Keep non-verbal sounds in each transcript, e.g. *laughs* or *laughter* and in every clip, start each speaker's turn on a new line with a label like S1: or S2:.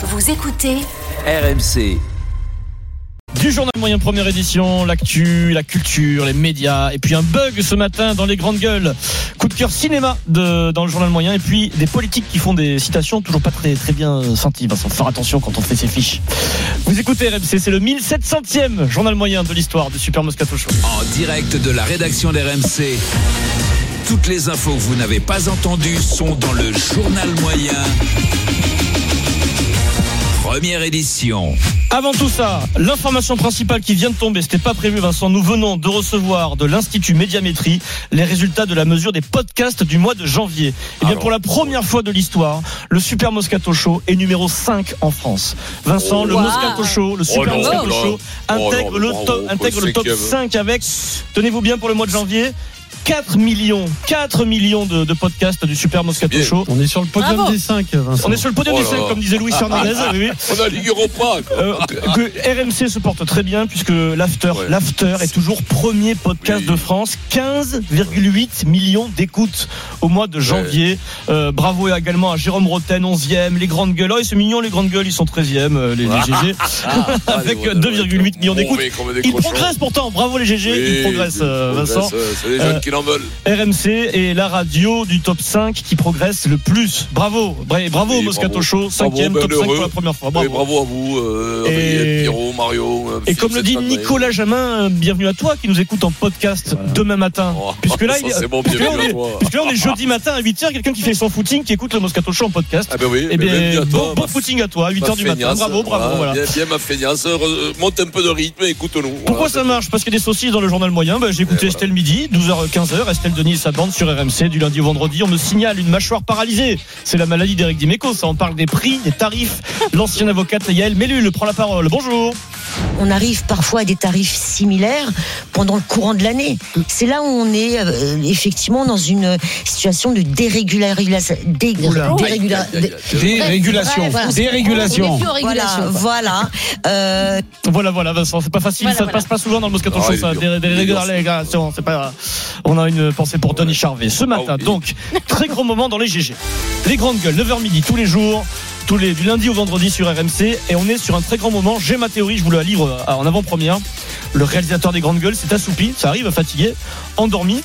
S1: Vous écoutez
S2: RMC.
S3: Du journal moyen première édition, l'actu, la culture, les médias, et puis un bug ce matin dans les grandes gueules. Coup de cœur cinéma de, dans le journal moyen, et puis des politiques qui font des citations toujours pas très, très bien senties. Vincent, faire attention quand on fait ses fiches. Vous écoutez RMC, c'est le 1700e journal moyen de l'histoire du Super Moscato Show.
S2: En direct de la rédaction d'RMC. Toutes les infos que vous n'avez pas entendues sont dans le journal moyen. Première édition.
S3: Avant tout ça, l'information principale qui vient de tomber, c'était pas prévu Vincent, nous venons de recevoir de l'Institut Médiamétrie les résultats de la mesure des podcasts du mois de janvier. Et bien pour la première fois de l'histoire, le Super Moscato Show est numéro 5 en France. Vincent, le
S4: Wow.
S3: Moscato Show, le Super
S4: Oh là
S3: Moscato. Show intègre
S4: Oh là
S3: le top, intègre le top
S4: cinquième.
S3: 5 avec, tenez-vous bien pour le mois de janvier, 4 millions, 4 millions de, de podcasts du Super Moscato. Show.
S5: On est sur le podium
S4: Bravo.
S5: des 5, Vincent.
S3: On est sur le podium
S4: Oh
S3: des
S4: là
S3: 5
S4: là.
S3: comme disait Louis Fernandez. oui, oui.
S4: On a Ligue Europa. quoi.
S3: Euh, que, RMC se porte très bien puisque l'after,
S4: Ouais.
S3: l'after est toujours premier podcast
S4: Oui.
S3: de France, 15,8 millions d'écoutes au mois de janvier. Euh, bravo également à Jérôme Roten, 11e, les grandes gueules. Oh, c'est mignon les grandes gueules, ils sont 13e, euh, les, les GG, *laughs* avec
S4: Allez, ouais,
S3: 2,8
S4: ouais,
S3: millions d'écoutes. Ils progressent pourtant, bravo les GG,
S4: Oui,
S3: ils progressent euh,
S4: ils
S3: Vincent.
S4: progressent, C'est les
S3: Euh,
S4: jeunes qui veulent.
S3: RMC est la radio du top 5 qui progresse le plus. Bravo, Bra- bravo
S4: Oui,
S3: Moscato
S4: bravo.
S3: Show, 5e
S4: Bravo,
S3: top
S4: ben
S3: 5 pour la première fois.
S4: Et
S3: Bravo.
S4: bravo à vous, euh,
S3: Et-
S4: Pierrot, Mario. euh,
S3: Et comme le dit. Nicolas Jamin, euh, bienvenue à toi qui nous écoute en podcast demain matin.
S4: Oh,
S3: Puisque là, *laughs* il
S4: bon,
S3: puisque là, on
S4: bienvenue à
S3: est, puisque là, on est jeudi matin à 8h, quelqu'un qui fait son footing, qui écoute le Moscato Show en podcast.
S4: Ah ben oui,
S3: Eh
S4: mais bienvenue
S3: bien,
S4: à
S3: bon,
S4: toi.
S3: bon
S4: ma-
S3: footing à toi, à 8h
S4: ma
S3: du matin. Bravo, bravo, voilà.
S4: Bien, bien ma feignasse. Re- Monte un peu de rythme et écoute-nous.
S3: Pourquoi ça marche? Parce qu'il y a des saucisses dans le journal moyen. Bah, J'ai écouté
S4: Et
S3: Estelle midi, 12h-15h. Estelle Denis et sa bande sur RMC du lundi au vendredi. On me signale une mâchoire paralysée. C'est la maladie d'Éric Dimeco. Ça, on parle des prix, des tarifs. L'ancienne avocate Yael Mellul prend la parole. Bonjour.
S6: On arrive parfois à des tarifs similaires pendant le courant de l'année. C'est là où on est euh, effectivement dans une situation de dérégularisation. Dérégula-.
S7: Dérégulation.
S6: Ouais, voilà.
S7: Dérégulation.
S8: Voilà.
S6: Euh,
S3: Voilà, voilà, Vincent, c'est pas facile,
S8: Voilà,
S3: ça ne
S8: voilà.
S3: passe pas souvent dans le Moscato
S4: Ah,
S3: Show, ça, c'est pas. On a une pensée pour Denis Charvet. Ce matin,
S4: Ah oui.
S3: donc, très gros moment dans les GG. Les grandes gueules, 9h midi, tous les jours, tous les, du lundi au vendredi sur RMC, et on est sur un très grand moment. J'ai ma théorie, je vous la livre en avant-première. Le réalisateur des grandes gueules s'est assoupi, ça arrive, fatigué, endormi.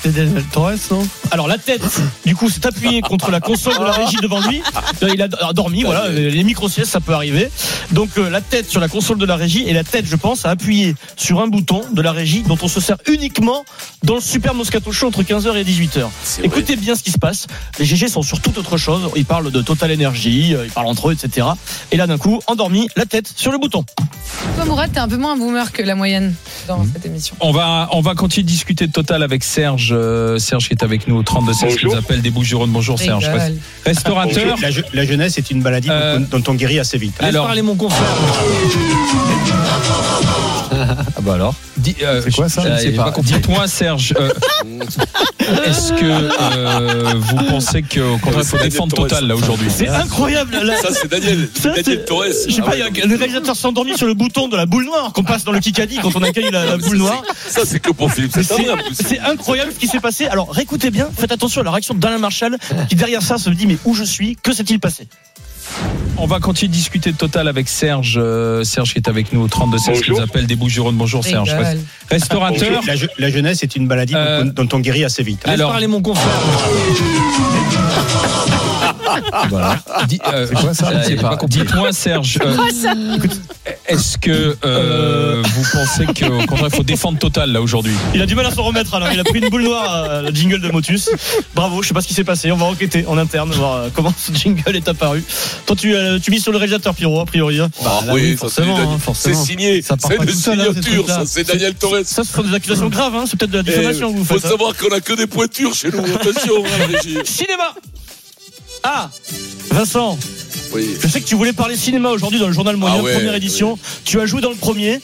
S5: Torres, non?
S3: Alors la tête, du coup, s'est appuyée contre la console de la régie devant lui. Euh, Il a dormi, voilà. euh, Les micro-siestes, ça peut arriver. Donc euh, la tête sur la console de la régie et la tête, je pense, a appuyé sur un bouton de la régie dont on se sert uniquement dans le Super Moscato Show entre 15h et 18h.
S4: C'est vrai.
S3: Écoutez bien ce qui se passe. Les GG sont sur toute autre chose. Ils parlent de Total Energy, ils parlent entre eux, etc. Et là, d'un coup, endormi, la tête sur le bouton.
S8: Toi, Mourad, t'es un peu moins boomer que la moyenne dans
S3: Mhm.
S8: cette émission.
S7: On va, on va continuer de discuter de Total avec Serge. euh, Serge qui est avec nous au 32 16 qui nous appelle des Bouches-du-Rhône. Bonjour Serge. Restaurateur.
S9: La, je- la jeunesse est une maladie
S7: Euh,
S9: dont, dont on guérit assez vite.
S3: Laisse
S7: Alors-
S3: parler mon confrère.
S7: Ah bah alors. Dis- euh,
S5: C'est quoi ça? compris.
S7: Dites-moi Serge, euh, *laughs* est-ce que euh, vous pensez que qu'on
S4: Ouais,
S7: faut défendre Total là aujourd'hui
S3: C'est incroyable. la-
S4: Ça, c'est Daniel.
S3: Ça,
S4: Daniel
S3: c'est-
S4: Torres.
S3: Je sais
S4: Ah
S3: pas,
S4: ouais,
S3: il y a- le réalisateur s'est endormi sur le bouton de la boule noire qu'on passe dans le Kikadi quand on accueille la, boule noire.
S4: c'est- Ça, c'est que pour Philippe
S3: c'est incroyable ce qui s'est passé. Alors réécoutez bien, faites attention à la réaction d'Alain Marshall qui derrière ça se dit mais où je suis, que s'est-il passé?
S7: On va continuer de discuter de Total avec Serge. euh, Serge qui est avec nous au 32 16 qui nous appelle des Bouches-du-Rhône. Bonjour Serge. Restaurateur.
S9: La, je- la jeunesse est une maladie dont-
S7: Euh,
S9: dont, on guérit assez vite.
S7: Alors-
S3: parler mon confrère. *laughs*
S7: Voilà. Dis- euh,
S5: C'est quoi ça
S7: euh,
S5: Je sais pas.
S7: Dites-moi Serge, euh, est-ce que euh, vous pensez que qu'on faut défendre Total là aujourd'hui?
S3: Il a du mal à s'en remettre alors il a pris une boule noire, euh, le jingle de Motus. Bravo, je sais pas ce qui s'est passé. On va enquêter en interne voir euh, comment ce jingle est apparu. Toi tu euh, tu mises sur le réalisateur Pierrot a priori. hein.
S4: Ah
S5: là,
S4: oui,
S5: oui,
S4: ça, c'est
S5: forcément, hein,
S4: C'est
S5: forcément.
S4: signé.
S5: Ça part
S4: C'est
S5: pas
S4: une
S5: hein,
S4: signature, ça. C'est Daniel Torres.
S3: Ça ce sont des accusations graves, hein. c'est peut-être de la diffamation que vous
S4: Il faut
S3: faites. hein.
S4: savoir qu'on a que des pointures chez nous. Attention, hein.
S3: Cinéma. Ah, Vincent.
S4: Oui.
S3: Je sais que tu voulais parler cinéma aujourd'hui dans le journal moyen,
S4: Ah ouais,
S3: première édition. Tu as joué dans le premier.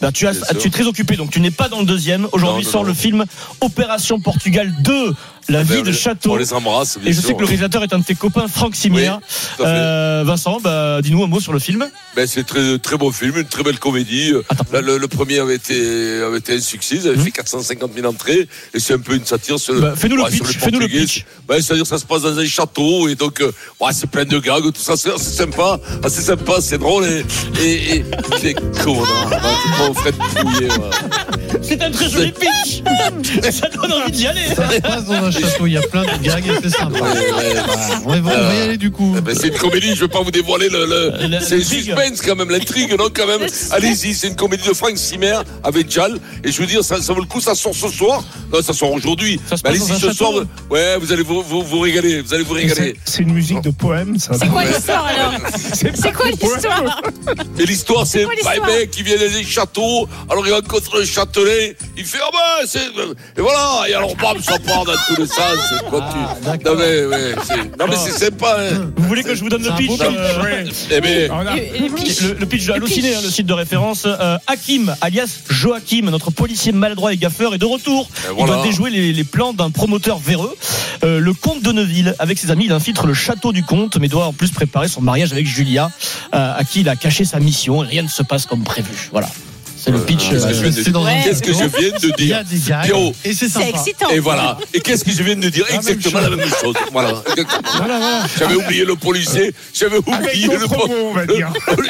S3: Ben, tu, as, tu es très occupé, donc tu n'es pas dans le deuxième. Aujourd'hui
S4: non,
S3: sort
S4: non.
S3: le film Opération Portugal 2, La
S4: Ben,
S3: vie de Château.
S4: On les embrasse.
S3: Et je sais que le réalisateur est un de tes copains, Franck
S4: fait.
S3: Euh, Vincent, bah, dis-nous un mot sur le film.
S4: Ben, c'est très très bon film, une très belle comédie. Le, le premier avait été avait été un succès, il avait fait 450 000 entrées et c'est un peu une satire sur,
S3: Bah, fais-nous le pitch, fais-nous le pitch.
S4: C'est-à-dire que ça se passe dans un château et donc euh, c'est plein de gags, tout ça, c'est sympa, Ah, c'est sympa, c'est drôle et et, c'est ouais.
S3: C'est un très joli pitch. Ça donne envie d'y aller.
S1: Ça se passe dans un château, il y a plein de gags et c'est sympa.
S4: Ouais, ouais.
S1: On va, on va y aller du coup.
S4: Eh ben, c'est une comédie, je vais pas vous dévoiler le, c'est suspense quand même, l'intrigue, non quand même. Allez-y, c'est une comédie de Frank Simer avec Jal. Et je veux dire, ça, ça vaut le coup, ça sort ce soir. Non, ça sort aujourd'hui. Mais allez-y
S3: un
S4: ce soir. Ouais, vous allez vous, vous, vous régaler, vous allez vous régaler.
S9: C'est une musique de poème, ça.
S8: C'est quoi l'histoire alors *laughs* C'est quoi l'histoire
S4: Et l'histoire, c'est
S8: quoi
S4: bah, un mec qui vient dans un château. Alors il rencontre le châtelet. Il fait, ah ben, c'est. Et voilà. Et alors, bam, ça part dans tous les sens. C'est quoi tu. Non, mais, ouais, c'est- non, mais c'est sympa, hein.
S3: Vous voulez que je vous donne le pitch euh,
S4: Eh ben,
S3: le, le pitch de Halluciné, hein, le site de référence. Euh, Hakim, alias Joachim, notre policier maladroit et gaffeur, est de retour.
S4: Et
S3: Il doit déjouer les, les plans d'un promoteur véreux. Euh, le comte de Neuville, avec ses amis, il infiltre le château du comte, mais doit en plus préparer son mariage avec Julia, euh, à qui il a caché sa mission. Et rien ne se passe comme prévu. Voilà. C'est le pitch.
S4: qu'est-ce que
S3: euh,
S4: je viens de
S1: c'est dans
S8: Ouais.
S1: un
S4: Qu'est-ce que je
S1: château.
S4: viens de
S1: Il y a
S4: dire
S1: des gags
S4: Pierrot.
S1: et c'est
S8: excitant.
S4: Et voilà. Et qu'est-ce que je viens de dire Exactement la même chose. Voilà. *laughs* exactement.
S3: Voilà, voilà.
S4: J'avais oublié le policier. J'avais oublié le.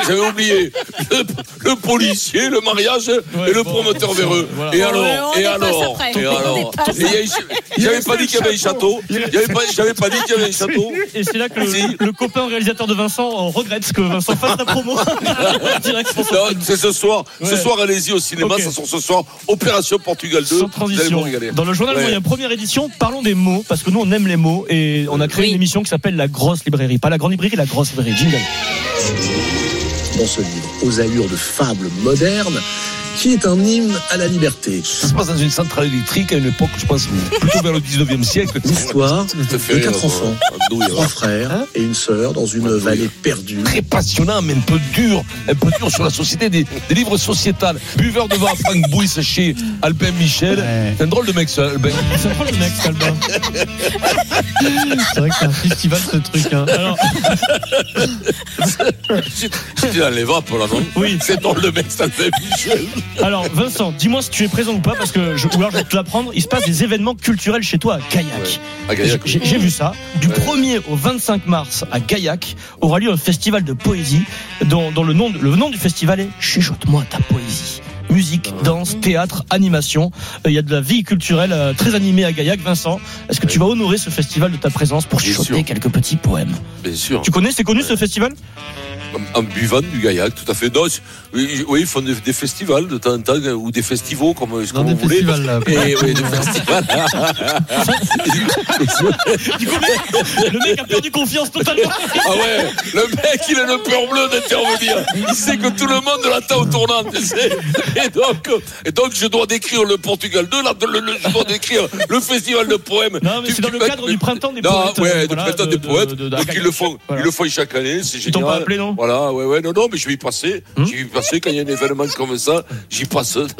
S4: J'avais oublié le, le policier, le mariage
S3: Ouais,
S4: et le
S3: bon,
S4: promoteur véreux.
S3: voilà.
S4: Et alors Et alors. Et alors il J'avais pas dit qu'il y avait un château. J'avais pas, dit qu'il y avait un château.
S3: Et c'est là que le, copain réalisateur de Vincent euh, regrette que Vincent fasse la promo. *laughs*
S4: C'est ce soir. Ce soir, allez-y au cinéma. Ça sort ce soir. Opération Portugal 2.
S3: Sans transition. Dans le journal
S4: Ouais.
S3: moyen, première édition, parlons des mots, parce que nous on aime les mots et on a créé
S8: Oui.
S3: une émission qui s'appelle La Grosse Librairie. Pas la grande librairie, la grosse librairie. Jingle.
S5: dans ce livre, aux allures de fable moderne, qui est un hymne à la liberté.
S10: Ça se passe dans une centrale électrique à une époque, je pense, plutôt vers le 19e siècle.
S5: L'histoire de quatre
S4: quoi.
S5: enfants, trois
S4: hein.
S5: frères et une sœur dans une vallée perdue.
S10: Très passionnant, mais un peu dur, un peu dur sur la société, des, des livres sociétals. Buveur de vin Franck Bouys chez Albin Michel.
S1: Ouais.
S10: C'est un drôle de mec, ça, Albin.
S3: C'est un drôle de mec, Albin.
S1: C'est vrai que c'est un festival ce truc. Hein.
S3: Alors, *laughs*
S4: J'étais dans les vapes, là, non
S3: oui.
S4: C'est dans le mec, ça fait Michel.
S3: Alors, Vincent, dis-moi si tu es présent ou pas, parce que je, ou alors je vais te l'apprendre. Il se passe des événements culturels chez toi à Gaillac.
S4: Ah, Gaillac,
S3: J'ai vu ça. Du
S4: Ouais.
S3: 1er au 25 mars à Gaillac aura lieu un festival de poésie dont, dont le, nom, le nom du festival est Chuchote-moi ta poésie. Musique,
S4: Ah.
S3: danse, théâtre, animation. Euh, Il y a de la vie culturelle euh, très animée à Gaillac. Vincent, est-ce que tu vas honorer ce festival de ta présence pour chuchoter quelques petits poèmes?
S4: Bien sûr.
S3: Tu connais, c'est connu ce festival?
S4: En, buvant du gaillac, tout à fait. Non, oui, oui, ils font des, des festivals de temps en temps, ou des festivals, comme,
S1: Dans
S4: comme
S1: des
S4: vous voulez.
S1: festivals là.
S4: Et, oui, des festivals.
S3: Du coup, le mec a perdu confiance totalement.
S4: ah ouais, le mec, il a le peur bleu d'intervenir. Il sait que tout le monde l'attend au tournant, tu sais. Et donc, et donc, je dois décrire le Portugal 2, là, le, le- je dois décrire le festival de poèmes.
S3: Non, mais c'est dans le cadre du printemps des
S4: non,
S3: poètes.
S4: ouais, du printemps
S3: de-
S4: des poètes.
S3: de- de-
S4: donc ils le font,
S3: Voilà.
S4: ils le font chaque année, c'est
S3: Ils t'ont
S4: génial.
S3: pas appelé, non?
S4: Voilà, ouais, ouais, non, non, mais je vais y passer.
S3: Hum
S4: Je vais y passer quand il y a un événement comme ça. J'y passe de *laughs*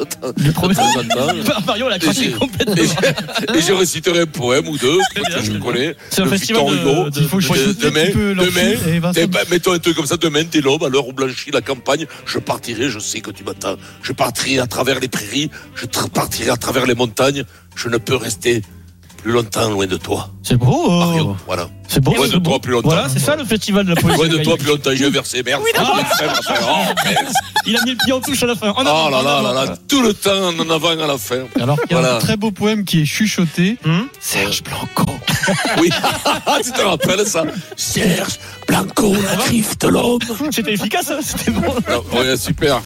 S4: temps en temps.
S3: Mario l'a craqué
S4: Et j'ai-
S3: complètement.
S4: Et je, et je réciterai un poème ou deux que je connais.
S3: C'est un festival de-
S4: Hugo.
S3: de- de-
S4: demain, demain,
S1: fil, et Vincent,
S4: Eh ben, mettons un truc comme ça, demain, dès l'aube, à l'heure où blanchit la campagne, je partirai, je sais que tu m'attends. Je partirai à travers les prairies, je partirai à travers les montagnes. Je ne peux rester plus longtemps loin de toi.
S3: C'est beau. oh.
S4: Mario, voilà.
S3: C'est beau.
S4: Loin
S3: c'est
S4: de
S3: beau.
S4: toi plus longtemps.
S3: Voilà, c'est ça le festival de la poésie.
S4: Loin de toi plus longtemps, j'ai versé merde. Oh, mince. *laughs*
S3: Il a mis le pied en touche à la fin. En
S4: Oh là là là là, tout le temps en avant à la fin.
S1: Alors qu'il y a
S4: Voilà.
S1: un très beau poème qui est chuchoté.
S3: Hum
S1: Serge Blanco.
S4: Oui, *laughs* tu te rappelles ça? Serge Blanco, la griffe de l'homme.
S3: C'était efficace, hein, c'était bon.
S4: Ah, Ouais, super.